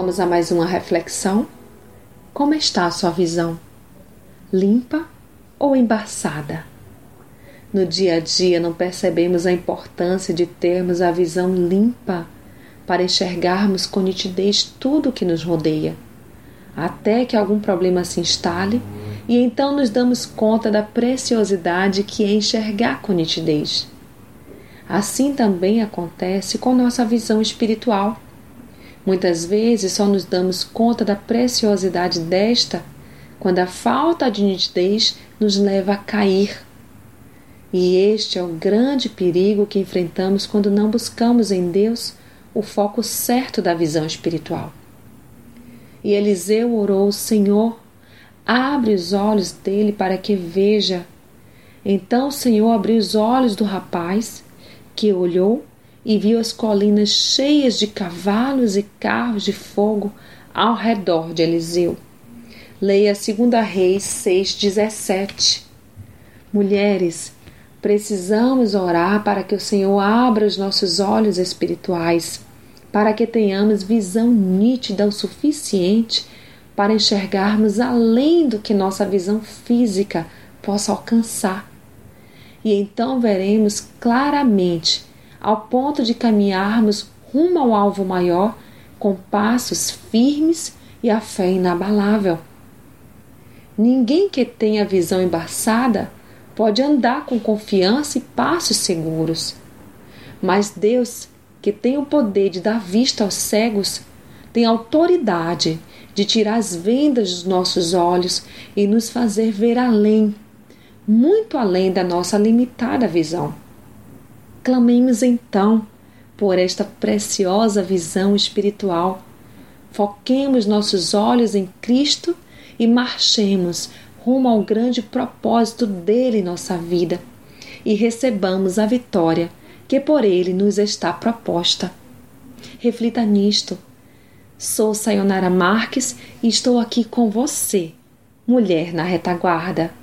Vamos a mais uma reflexão? Como está a sua visão? Limpa ou embaçada? No dia a dia não percebemos a importância de termos a visão limpa para enxergarmos com nitidez tudo o que nos rodeia, até que algum problema se instale e então nos damos conta da preciosidade que é enxergar com nitidez. Assim também acontece com nossa visão espiritual. Muitas vezes só nos damos conta da preciosidade desta quando a falta de nitidez nos leva a cair. E este é o grande perigo que enfrentamos quando não buscamos em Deus o foco certo da visão espiritual. E Eliseu orou: Senhor, abre os olhos dele para que veja. Então o Senhor abriu os olhos do rapaz, que olhou e viu as colinas cheias de cavalos e carros de fogo ao redor de Eliseu. Leia 2 Reis 6,17. Mulheres, precisamos orar para que o Senhor abra os nossos olhos espirituais, para que tenhamos visão nítida o suficiente para enxergarmos além do que nossa visão física possa alcançar. E então veremos claramente, ao ponto de caminharmos rumo ao alvo maior com passos firmes e a fé inabalável. Ninguém que tenha visão embaçada pode andar com confiança e passos seguros. Mas Deus, que tem o poder de dar vista aos cegos, tem autoridade de tirar as vendas dos nossos olhos e nos fazer ver além, muito além da nossa limitada visão. Clamemos então por esta preciosa visão espiritual. Foquemos nossos olhos em Cristo e marchemos rumo ao grande propósito dele em nossa vida e recebamos a vitória que por ele nos está proposta. Reflita nisto Sou Sayonara Marques e estou aqui com você, mulher na retaguarda.